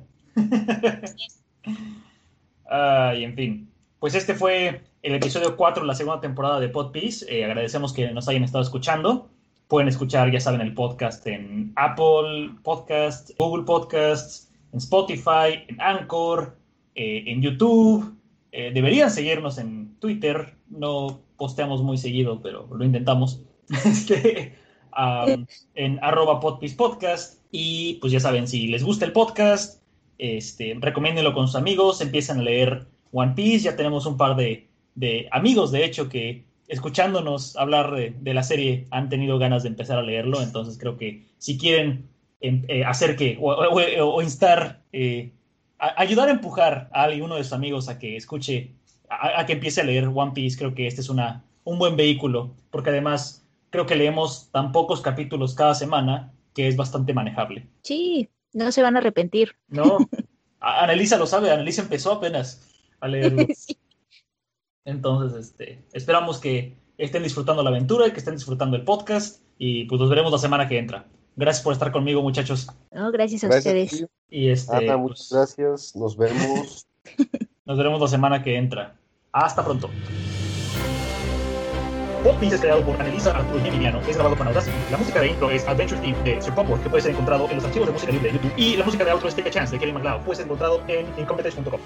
Ay, en fin. Pues este fue el episodio 4 de la segunda temporada de Pod Piece. Eh, agradecemos que nos hayan estado escuchando. Pueden escuchar, ya saben, el podcast en Apple Podcasts, Google Podcasts, en Spotify, en Anchor, eh, en YouTube. Eh, deberían seguirnos en Twitter. No posteamos muy seguido, pero lo intentamos. Este, en arroba podpiece podcast. Y pues ya saben, si les gusta el podcast, este, recomiéndenlo con sus amigos, empiezan a leer One Piece. Ya tenemos un par de, de amigos, de hecho, que escuchándonos hablar de, de la serie han tenido ganas de empezar a leerlo. Entonces creo que si quieren em, eh, hacer que, o, o- o instar, eh, a- ayudar a empujar a alguno de sus amigos a que escuche, a, a que empiece a leer One Piece, creo que este es una, un buen vehículo, porque además creo que leemos tan pocos capítulos cada semana que es bastante manejable. Sí, no se van a arrepentir. ¿No? A- Annalisa lo sabe, Annalisa empezó apenas a leerlo. Sí. Entonces, este, esperamos que estén disfrutando la aventura y que estén disfrutando el podcast y pues nos veremos la semana que entra. Gracias por estar conmigo, muchachos. No, gracias a Gracias ustedes. Y este, Ana, pues, muchas gracias. Nos vemos. nos veremos la semana que entra. Hasta pronto. Pop Piece es creado por Annelisa Arturo y Emiliano, es grabado con Audacity. La música de intro es Adventure Theme de Sir Popor, que puede ser encontrado en los archivos de música libre de YouTube. Y la música de outro es Take a Chance de Kelly McLeod, puede ser encontrado en incompetence.com.